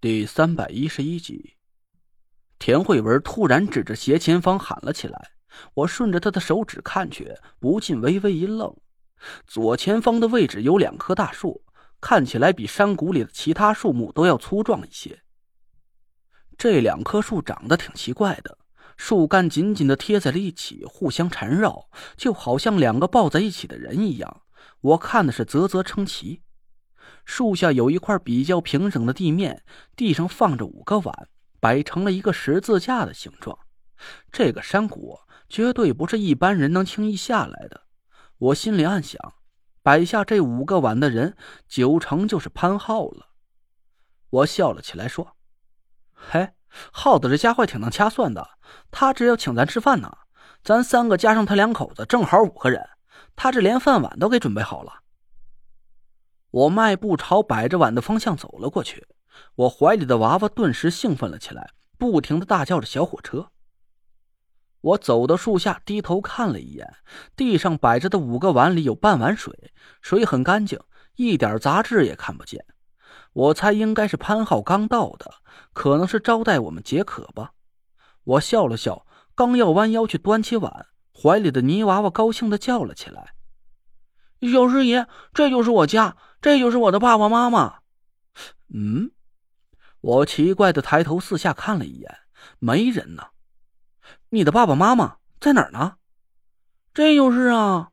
第三百一十一集，田慧文突然指着斜前方喊了起来。我顺着他的手指看去，不禁微微一愣。左前方的位置有两棵大树，看起来比山谷里的其他树木都要粗壮一些。这两棵树长得挺奇怪的，树干紧紧的贴在了一起，互相缠绕，就好像两个抱在一起的人一样。我看的是啧啧称奇。树下有一块比较平整的地面，地上放着五个碗，摆成了一个十字架的形状。这个山谷绝对不是一般人能轻易下来的。我心里暗想，摆下这五个碗的人，九成就是潘浩了。我笑了起来，说：“嘿，浩子这家伙挺能掐算的，他这要请咱吃饭呢。咱三个加上他两口子，正好五个人，他这连饭碗都给准备好了。”我迈步朝摆着碗的方向走了过去，我怀里的娃娃顿时兴奋了起来，不停的大叫着“小火车”。我走到树下，低头看了一眼，地上摆着的五个碗里有半碗水，水很干净，一点杂质也看不见。我猜应该是潘浩刚到的，可能是招待我们解渴吧。我笑了笑，刚要弯腰去端起碗，怀里的泥娃娃高兴的叫了起来：“小师爷，这就是我家。”这就是我的爸爸妈妈。嗯，我奇怪的抬头四下看了一眼，没人呢。你的爸爸妈妈在哪儿呢？这就是啊。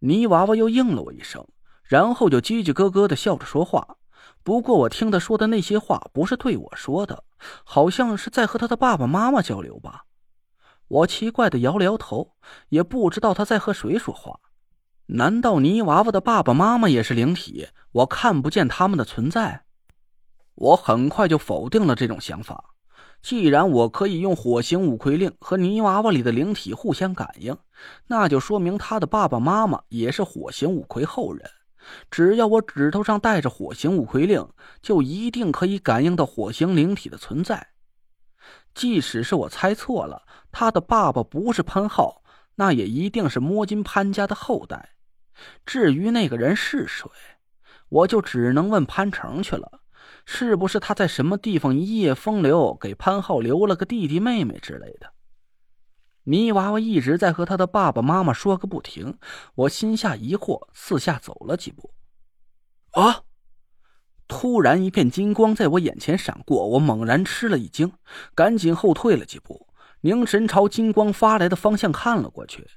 泥娃娃又应了我一声，然后就叽叽咯咯的笑着说话。不过我听他说的那些话不是对我说的，好像是在和他的爸爸妈妈交流吧。我奇怪的摇了摇头，也不知道他在和谁说话。难道泥娃娃的爸爸妈妈也是灵体？我看不见他们的存在。我很快就否定了这种想法。既然我可以用火形五魁令和泥娃娃里的灵体互相感应，那就说明他的爸爸妈妈也是火形五魁后人。只要我指头上带着火形五魁令，就一定可以感应到火形灵体的存在。即使是我猜错了，他的爸爸不是潘浩，那也一定是摸金潘家的后代。至于那个人是谁，我就只能问潘成去了。是不是他在什么地方一夜风流，给潘浩留了个弟弟妹妹之类的？泥娃娃一直在和他的爸爸妈妈说个不停，我心下疑惑，四下走了几步。啊！突然一片金光在我眼前闪过，我猛然吃了一惊，赶紧后退了几步，凝神朝金光发来的方向看了过去。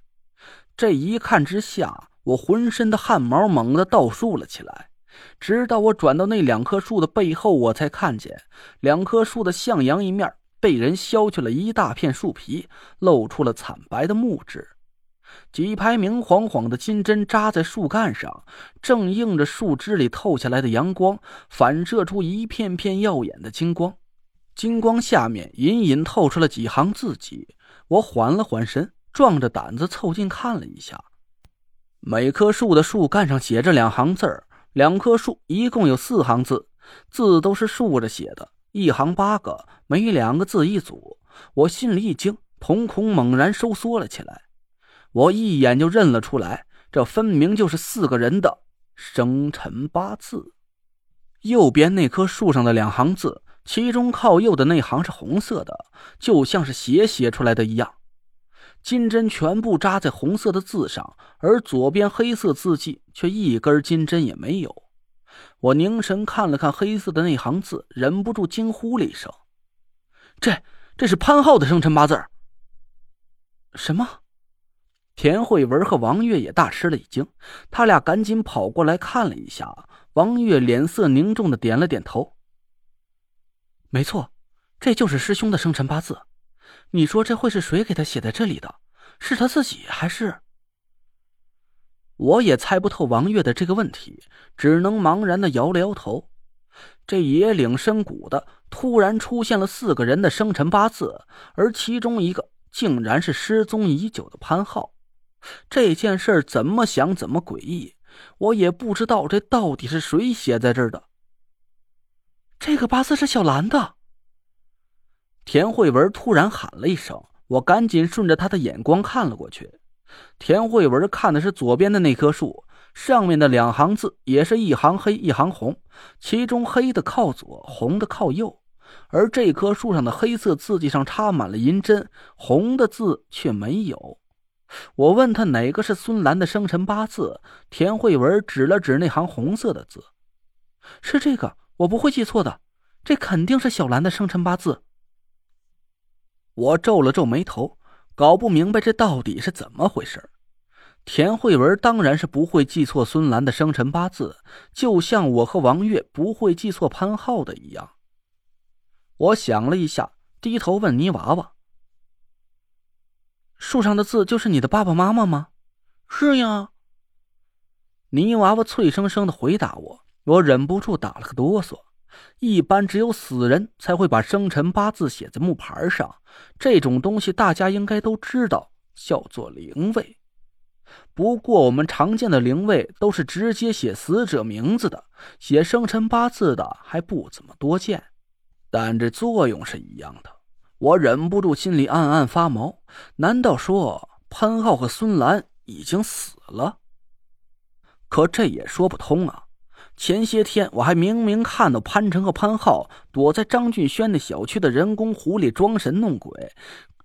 这一看之下，我浑身的汗毛猛地倒竖了起来，直到我转到那两棵树的背后，我才看见两棵树的向阳一面被人削去了一大片树皮，露出了惨白的木质。几排明晃晃的金针扎在树干上，正映着树枝里透下来的阳光，反射出一片片耀眼的金光。金光下面隐隐透出了几行字迹。我缓了缓神，壮着胆子凑近看了一下。每棵树的树干上写着两行字儿，两棵树一共有四行字，字都是竖着写的，一行八个，每两个字一组。我心里一惊，瞳孔猛然收缩了起来。我一眼就认了出来，这分明就是四个人的生辰八字。右边那棵树上的两行字，其中靠右的那行是红色的，就像是血写出来的一样。金针全部扎在红色的字上，而左边黑色字迹却一根金针也没有。我凝神看了看黑色的那行字，忍不住惊呼了一声：“这，这是潘浩的生辰八字！”什么？田慧文和王月也大吃了一惊，他俩赶紧跑过来看了一下。王月脸色凝重的点了点头：“没错，这就是师兄的生辰八字。”你说这会是谁给他写在这里的？是他自己还是？我也猜不透王月的这个问题，只能茫然的摇了摇头。这野岭深谷的突然出现了四个人的生辰八字，而其中一个竟然是失踪已久的潘浩。这件事怎么想怎么诡异，我也不知道这到底是谁写在这儿的。这个八字是小兰的。田慧文突然喊了一声，我赶紧顺着他的眼光看了过去。田慧文看的是左边的那棵树，上面的两行字也是一行黑一行红，其中黑的靠左，红的靠右。而这棵树上的黑色字迹上插满了银针，红的字却没有。我问他哪个是孙兰的生辰八字，田慧文指了指那行红色的字，是这个，我不会记错的，这肯定是小兰的生辰八字。我皱了皱眉头，搞不明白这到底是怎么回事。田慧文当然是不会记错孙兰的生辰八字，就像我和王月不会记错潘浩的一样。我想了一下，低头问泥娃娃：“树上的字就是你的爸爸妈妈吗？”“是呀。”泥娃娃脆生生的回答我。我忍不住打了个哆嗦。一般只有死人才会把生辰八字写在木牌上，这种东西大家应该都知道，叫做灵位。不过我们常见的灵位都是直接写死者名字的，写生辰八字的还不怎么多见。但这作用是一样的，我忍不住心里暗暗发毛。难道说潘浩和孙兰已经死了？可这也说不通啊！前些天我还明明看到潘成和潘浩躲在张俊轩的小区的人工湖里装神弄鬼，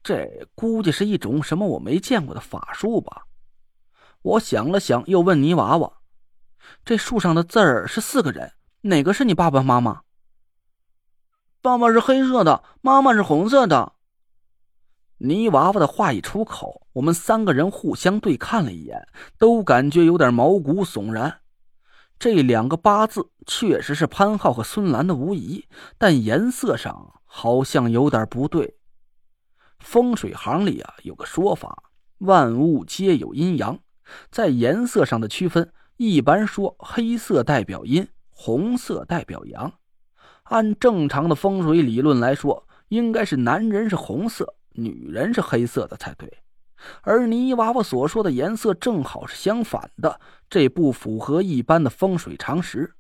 这估计是一种什么我没见过的法术吧？我想了想，又问泥娃娃：“这树上的字儿是四个人，哪个是你爸爸妈妈？”爸爸是黑色的，妈妈是红色的。泥娃娃的话一出口，我们三个人互相对看了一眼，都感觉有点毛骨悚然。这两个八字确实是潘浩和孙兰的无疑，但颜色上好像有点不对。风水行里啊有个说法，万物皆有阴阳，在颜色上的区分，一般说黑色代表阴，红色代表阳。按正常的风水理论来说，应该是男人是红色，女人是黑色的才对。而泥娃娃所说的颜色正好是相反的，这不符合一般的风水常识。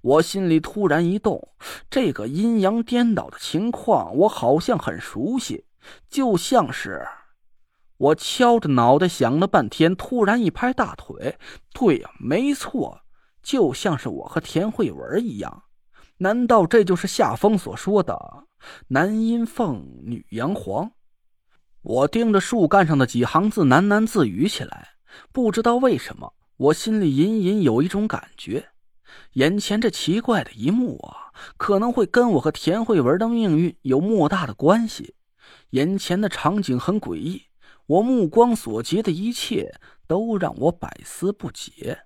我心里突然一动，这个阴阳颠倒的情况我好像很熟悉，就像是……我敲着脑袋想了半天，突然一拍大腿：“对呀，没错，就像是我和田慧文一样。”难道这就是夏风所说的“男阴凤，女阳黄”？我盯着树干上的几行字，喃喃自语起来。不知道为什么，我心里隐隐有一种感觉：眼前这奇怪的一幕啊，可能会跟我和田慧文的命运有莫大的关系。眼前的场景很诡异，我目光所及的一切都让我百思不解。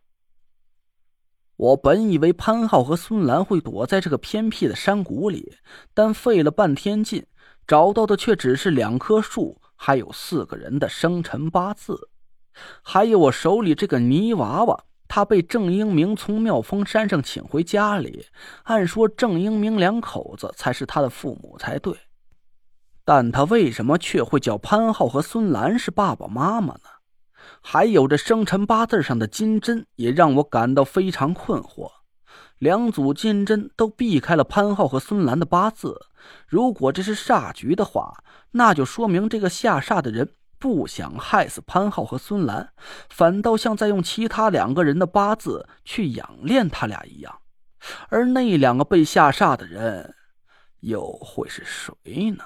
我本以为潘浩和孙兰会躲在这个偏僻的山谷里，但费了半天劲，找到的却只是两棵树，还有四个人的生辰八字，还有我手里这个泥娃娃。他被郑英明从妙峰山上请回家里，按说郑英明两口子才是他的父母才对，但他为什么却会叫潘浩和孙兰是爸爸妈妈呢？还有这生辰八字上的金针，也让我感到非常困惑。两组金针都避开了潘浩和孙兰的八字，如果这是煞局的话，那就说明这个下煞的人不想害死潘浩和孙兰，反倒像在用其他两个人的八字去养练他俩一样。而那两个被下煞的人，又会是谁呢？